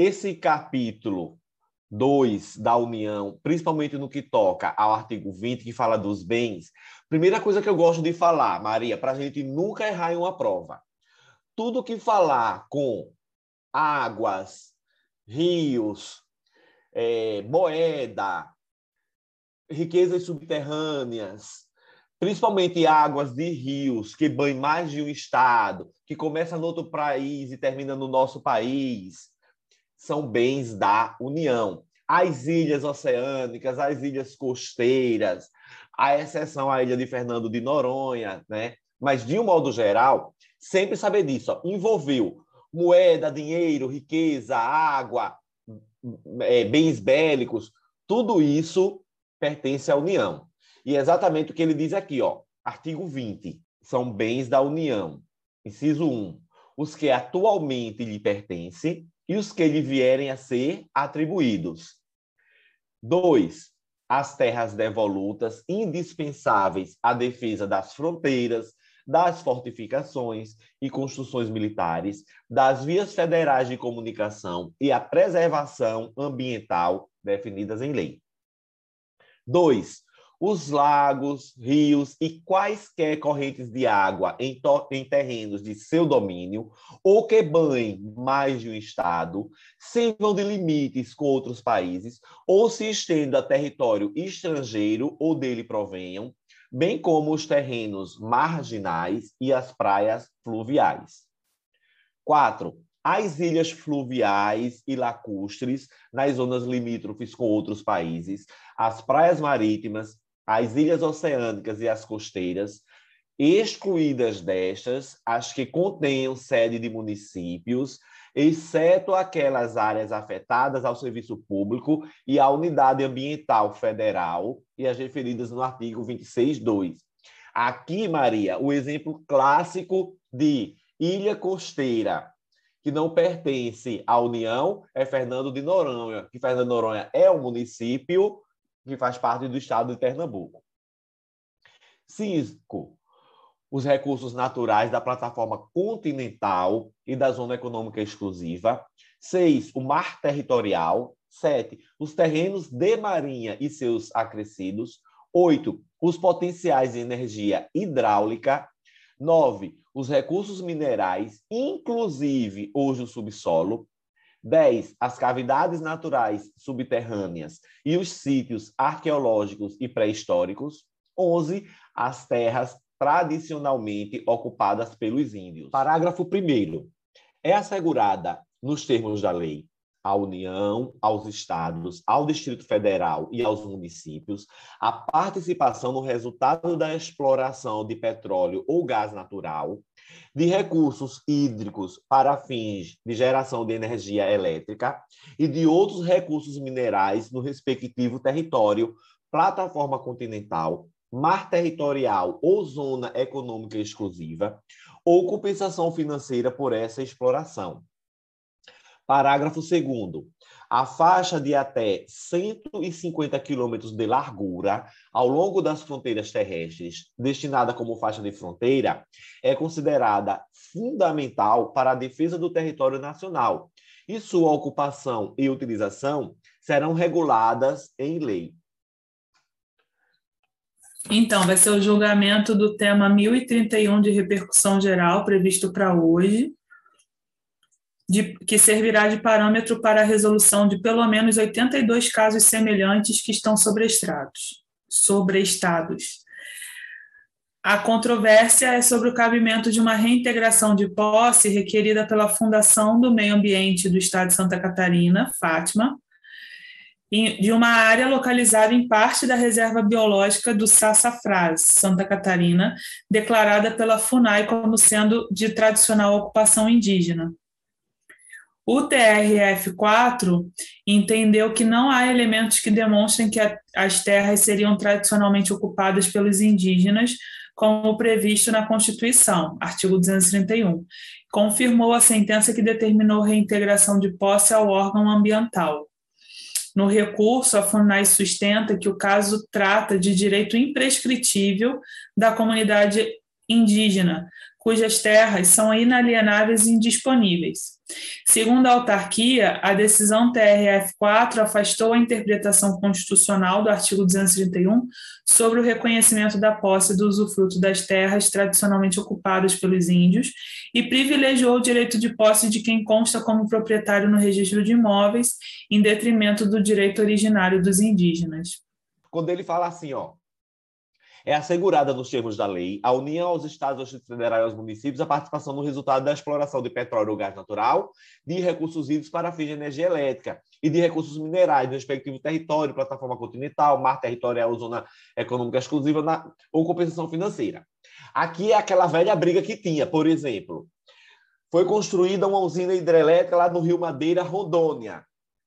esse capítulo 2 da União, principalmente no que toca ao artigo 20, que fala dos bens, primeira coisa que eu gosto de falar, Maria, para a gente nunca errar em uma prova. Tudo que falar com águas, rios, é, moeda, riquezas subterrâneas, principalmente águas de rios que banham mais de um estado, que começa no outro país e termina no nosso país, são bens da União. As ilhas oceânicas, as ilhas costeiras, a exceção à ilha de Fernando de Noronha, né? Mas de um modo geral, sempre saber disso, ó, envolveu moeda, dinheiro, riqueza, água, é, bens bélicos, tudo isso pertence à União. E é exatamente o que ele diz aqui, ó, artigo 20, são bens da União. Inciso 1, os que atualmente lhe pertencem e os que lhe vierem a ser atribuídos. Dois, as terras devolutas indispensáveis à defesa das fronteiras, das fortificações e construções militares, das vias federais de comunicação e a preservação ambiental definidas em lei. Dois, os lagos, rios e quaisquer correntes de água em, em, terrenos de seu domínio ou que banhem mais de um estado, sirvam de limites com outros países ou se estendam a território estrangeiro ou dele provenham, bem como os terrenos marginais e as praias fluviais. 4. As ilhas fluviais e lacustres nas zonas limítrofes com outros países, as praias marítimas, as ilhas oceânicas e as costeiras, excluídas destas as que contenham sede de municípios, exceto aquelas áreas afetadas ao serviço público e à unidade ambiental federal e as referidas no artigo 26.2. Aqui, Maria, o exemplo clássico de ilha costeira que não pertence à União é Fernando de Noronha, que Fernando de Noronha é um município que faz parte do estado de Pernambuco. Cinco, os recursos naturais da plataforma continental e da zona econômica exclusiva. Seis, o mar territorial. Sete, os terrenos de marinha e seus acrescidos. Oito, os potenciais de energia hidráulica. Nove, os recursos minerais, inclusive hoje o subsolo. 10. As cavidades naturais subterrâneas e os sítios arqueológicos e pré-históricos. 11. As terras tradicionalmente ocupadas pelos índios. Parágrafo 1. É assegurada, nos termos da lei, à União, aos estados, ao Distrito Federal e aos municípios a participação no resultado da exploração de petróleo ou gás natural, de recursos hídricos para fins de geração de energia elétrica e de outros recursos minerais no respectivo território, plataforma continental, mar territorial ou zona econômica exclusiva, ou compensação financeira por essa exploração Parágrafo 2 a faixa de até 150 quilômetros de largura ao longo das fronteiras terrestres, destinada como faixa de fronteira, é considerada fundamental para a defesa do território nacional e sua ocupação e utilização serão reguladas em lei. Então, vai ser o julgamento do tema 1031 de repercussão geral previsto para hoje de, que servirá de parâmetro para a resolução de pelo menos 82 casos semelhantes que estão sobreestados. sobrestados. A controvérsia é sobre o cabimento de uma reintegração de posse requerida pela Fundação do Meio Ambiente do Estado de Santa Catarina, Fátima, de uma área localizada em parte da reserva biológica do Sassafrás, Santa Catarina, declarada pela FUNAI como sendo de tradicional ocupação indígena. O TRF4 entendeu que não há elementos que demonstrem que a, as terras seriam tradicionalmente ocupadas pelos indígenas, como previsto na Constituição, artigo 231. Confirmou a sentença que determinou reintegração de posse ao órgão ambiental. No recurso, a FUNAI sustenta que o caso trata de direito imprescritível da comunidade indígena, cujas terras são inalienáveis e indisponíveis. Segundo a autarquia, a decisão TRF4 afastou a interpretação constitucional do artigo 231 sobre o reconhecimento da posse do usufruto das terras tradicionalmente ocupadas pelos índios e privilegiou o direito de posse de quem consta como proprietário no registro de imóveis, em detrimento do direito originário dos indígenas. Quando ele fala assim, ó, é assegurada nos termos da lei à União, aos Estados, aos Distritos Federais e aos municípios a participação no resultado da exploração de petróleo ou gás natural, de recursos hídricos para fins de energia elétrica e de recursos minerais no respectivo território, plataforma continental, mar territorial, zona econômica exclusiva na, ou compensação financeira. Aqui é aquela velha briga que tinha, por exemplo, foi construída uma usina hidrelétrica lá no Rio Madeira, Rondônia.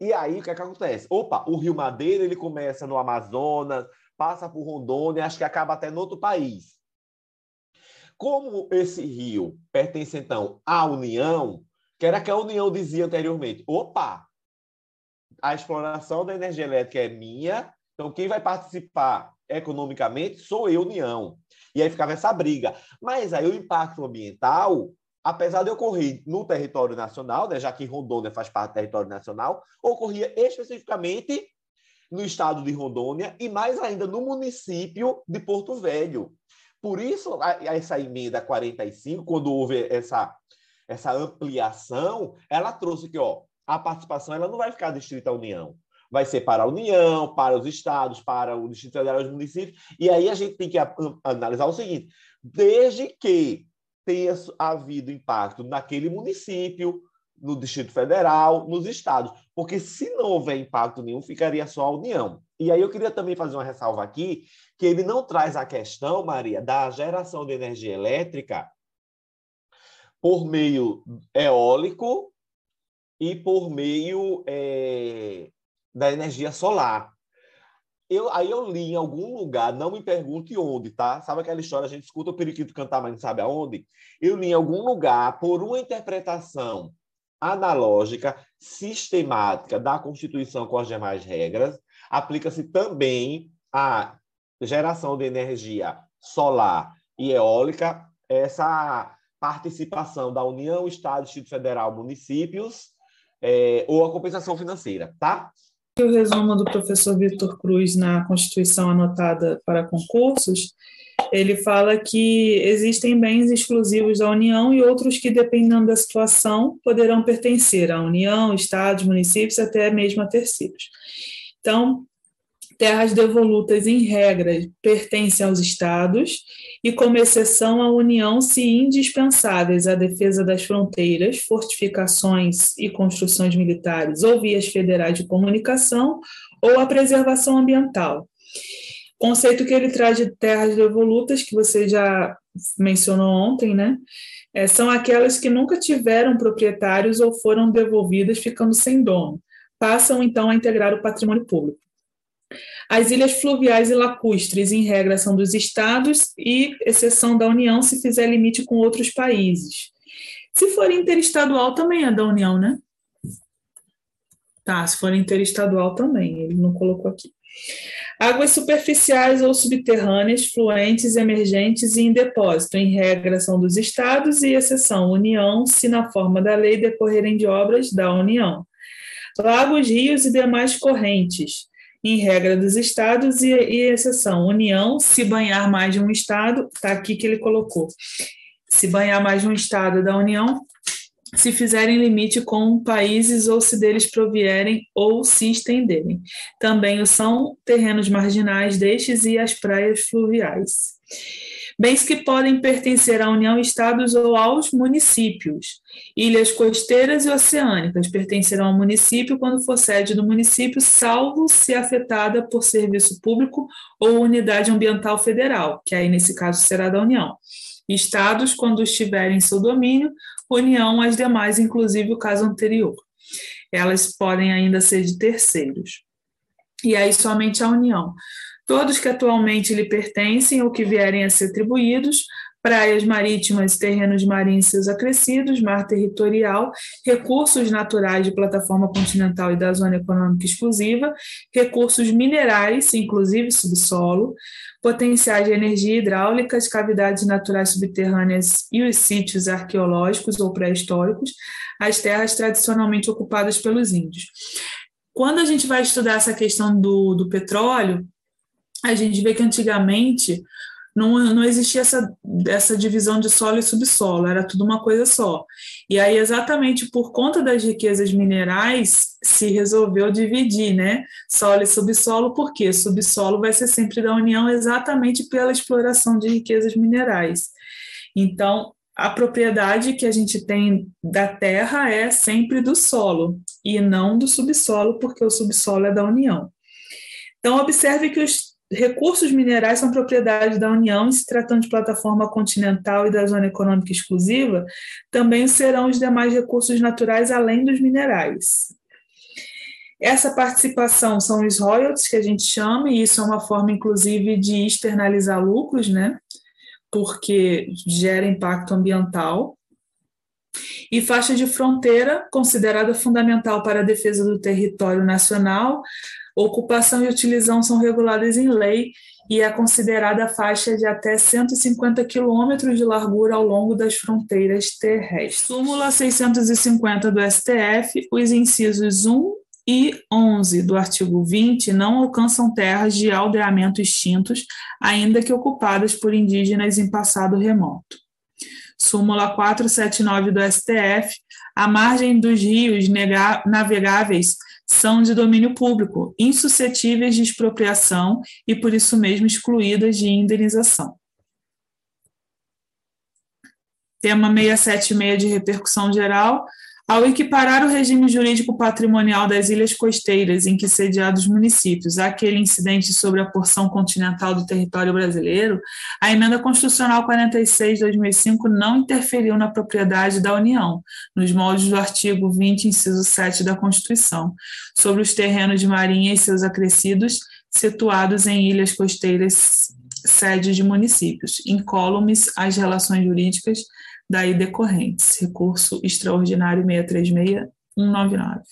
E aí, o que, é que acontece? Opa, o Rio Madeira ele começa no Amazonas, passa por Rondônia, acho que acaba até no outro país. Como esse rio pertence, então, à União, que era que a União dizia anteriormente, opa, a exploração da energia elétrica é minha, então quem vai participar economicamente sou eu, União. E aí ficava essa briga. Mas aí o impacto ambiental, apesar de ocorrer no território nacional, né, já que Rondônia faz parte do território nacional, ocorria especificamente no estado de Rondônia e mais ainda no município de Porto Velho. Por isso, essa emenda 45, quando houve essa, essa ampliação, ela trouxe que ó, a participação ela não vai ficar distrita à União. Vai ser para a União, para os estados, para o Distrito Federal e os municípios. E aí a gente tem que analisar o seguinte: desde que tenha havido impacto naquele município, no Distrito Federal, nos estados, porque se não houver impacto nenhum, ficaria só a União. E aí eu queria também fazer uma ressalva aqui, que ele não traz a questão, Maria, da geração de energia elétrica por meio eólico e por meio é, da energia solar. Eu, aí eu li em algum lugar, não me pergunte onde, tá? Sabe aquela história, a gente escuta o periquito cantar, mas não sabe aonde? Eu li em algum lugar, por uma interpretação analógica, sistemática da Constituição com as demais regras, aplica-se também a geração de energia solar e eólica, essa participação da União, Estado, Distrito Federal, municípios, é, ou a compensação financeira, tá? O resumo do professor Vitor Cruz na Constituição anotada para concursos ele fala que existem bens exclusivos da União e outros que, dependendo da situação, poderão pertencer à União, Estados, municípios, até mesmo a terceiros. Então, terras devolutas, em regra, pertencem aos Estados e, como exceção, à União, se indispensáveis à defesa das fronteiras, fortificações e construções militares ou vias federais de comunicação ou à preservação ambiental conceito que ele traz de terras devolutas, que você já mencionou ontem, né? É, são aquelas que nunca tiveram proprietários ou foram devolvidas ficando sem dono. Passam, então, a integrar o patrimônio público. As ilhas fluviais e lacustres, em regra, são dos estados e exceção da União se fizer limite com outros países. Se for interestadual, também é da União, né? Tá, se for interestadual também, ele não colocou aqui. Águas superficiais ou subterrâneas, fluentes, emergentes e em depósito, em regra, são dos Estados e exceção União, se na forma da lei decorrerem de obras da União. Lagos, rios e demais correntes, em regra dos Estados e, e exceção União, se banhar mais de um Estado, está aqui que ele colocou. Se banhar mais de um Estado da União, se fizerem limite com países ou se deles provierem ou se estenderem. Também são terrenos marginais destes e as praias fluviais. Bens que podem pertencer à União, Estados ou aos municípios. Ilhas costeiras e oceânicas pertencerão ao município quando for sede do município, salvo se afetada por serviço público ou unidade ambiental federal, que aí nesse caso será da União. Estados, quando estiverem em seu domínio, União as demais, inclusive o caso anterior. Elas podem ainda ser de terceiros. E aí somente a União. Todos que atualmente lhe pertencem ou que vierem a ser atribuídos praias marítimas, terrenos marinhos seus acrescidos, mar territorial, recursos naturais de plataforma continental e da zona econômica exclusiva, recursos minerais, inclusive subsolo, potenciais de energia hidráulica, as cavidades naturais subterrâneas e os sítios arqueológicos ou pré-históricos, as terras tradicionalmente ocupadas pelos índios. Quando a gente vai estudar essa questão do, do petróleo, a gente vê que antigamente não, não existia essa, essa divisão de solo e subsolo, era tudo uma coisa só. E aí, exatamente por conta das riquezas minerais, se resolveu dividir, né? Solo e subsolo, porque subsolo vai ser sempre da União exatamente pela exploração de riquezas minerais. Então, a propriedade que a gente tem da terra é sempre do solo e não do subsolo, porque o subsolo é da União. Então, observe que os recursos minerais são propriedade da União, e se tratando de plataforma continental e da zona econômica exclusiva, também serão os demais recursos naturais além dos minerais. Essa participação são os royalties que a gente chama, e isso é uma forma, inclusive, de externalizar lucros, né? Porque gera impacto ambiental. E faixa de fronteira, considerada fundamental para a defesa do território nacional, Ocupação e utilização são reguladas em lei e é considerada faixa de até 150 quilômetros de largura ao longo das fronteiras terrestres. Súmula 650 do STF, os incisos 1 e 11 do artigo 20 não alcançam terras de aldeamento extintos, ainda que ocupadas por indígenas em passado remoto. Súmula 479 do STF, a margem dos rios navegáveis são de domínio público, insuscetíveis de expropriação e, por isso mesmo, excluídas de indenização. Tema 676 de repercussão geral, ao equiparar o regime jurídico patrimonial das ilhas costeiras em que sediados municípios àquele incidente sobre a porção continental do território brasileiro, a emenda constitucional 46 de 2005 não interferiu na propriedade da União, nos moldes do artigo 20, inciso 7 da Constituição, sobre os terrenos de marinha e seus acrescidos situados em ilhas costeiras sede de municípios, incólumes às relações jurídicas daí decorrentes. Recurso extraordinário 636-199.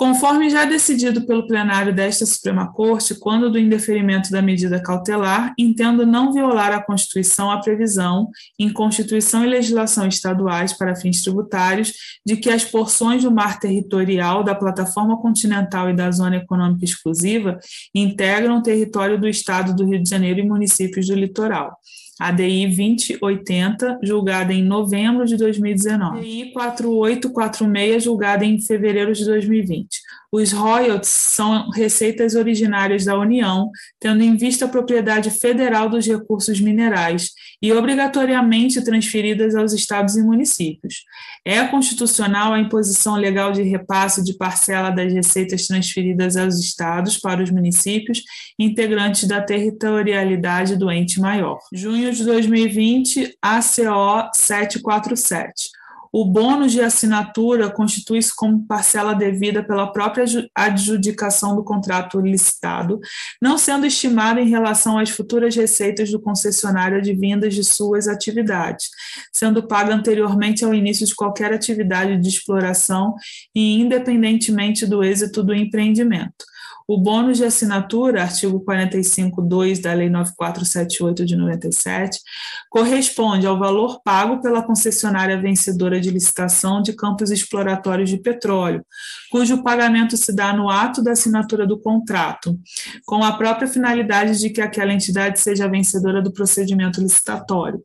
Conforme já decidido pelo plenário desta Suprema Corte, quando do indeferimento da medida cautelar, entendo não violar a Constituição a previsão, em Constituição e legislação estaduais para fins tributários, de que as porções do mar territorial da plataforma continental e da zona econômica exclusiva integram o território do Estado do Rio de Janeiro e municípios do litoral ADI 2080, julgada em novembro de 2019. ADI 4846, julgada em fevereiro de 2020. Os royalties são receitas originárias da União, tendo em vista a propriedade federal dos recursos minerais e obrigatoriamente transferidas aos estados e municípios. É constitucional a imposição legal de repasse de parcela das receitas transferidas aos estados para os municípios integrantes da territorialidade do ente maior. Junho de 2020, ACO 747 o bônus de assinatura constitui-se como parcela devida pela própria adjudicação do contrato licitado, não sendo estimado em relação às futuras receitas do concessionário advindas de suas atividades, sendo paga anteriormente ao início de qualquer atividade de exploração e independentemente do êxito do empreendimento. O bônus de assinatura, artigo 45.2 da Lei 9478 de 97, corresponde ao valor pago pela concessionária vencedora de licitação de campos exploratórios de petróleo, cujo pagamento se dá no ato da assinatura do contrato, com a própria finalidade de que aquela entidade seja vencedora do procedimento licitatório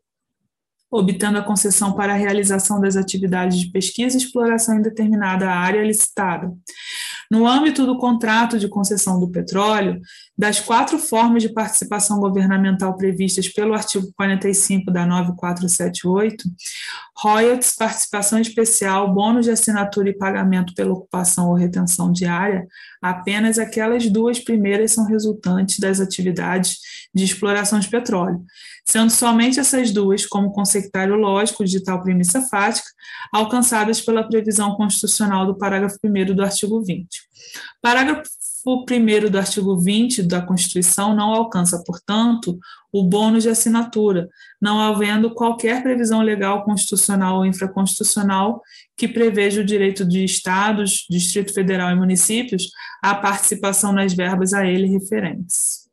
obtendo a concessão para a realização das atividades de pesquisa e exploração em determinada área licitada. No âmbito do contrato de concessão do petróleo, das quatro formas de participação governamental previstas pelo artigo 45 da 9478, royalties, participação especial, bônus de assinatura e pagamento pela ocupação ou retenção diária, apenas aquelas duas primeiras são resultantes das atividades de exploração de petróleo, sendo somente essas duas, como conceituário lógico de tal premissa fática, alcançadas pela previsão constitucional do parágrafo 1 do artigo 20. Parágrafo 1 do artigo 20 da Constituição não alcança, portanto, o bônus de assinatura, não havendo qualquer previsão legal constitucional ou infraconstitucional que preveja o direito de estados, Distrito Federal e municípios à participação nas verbas a ele referentes.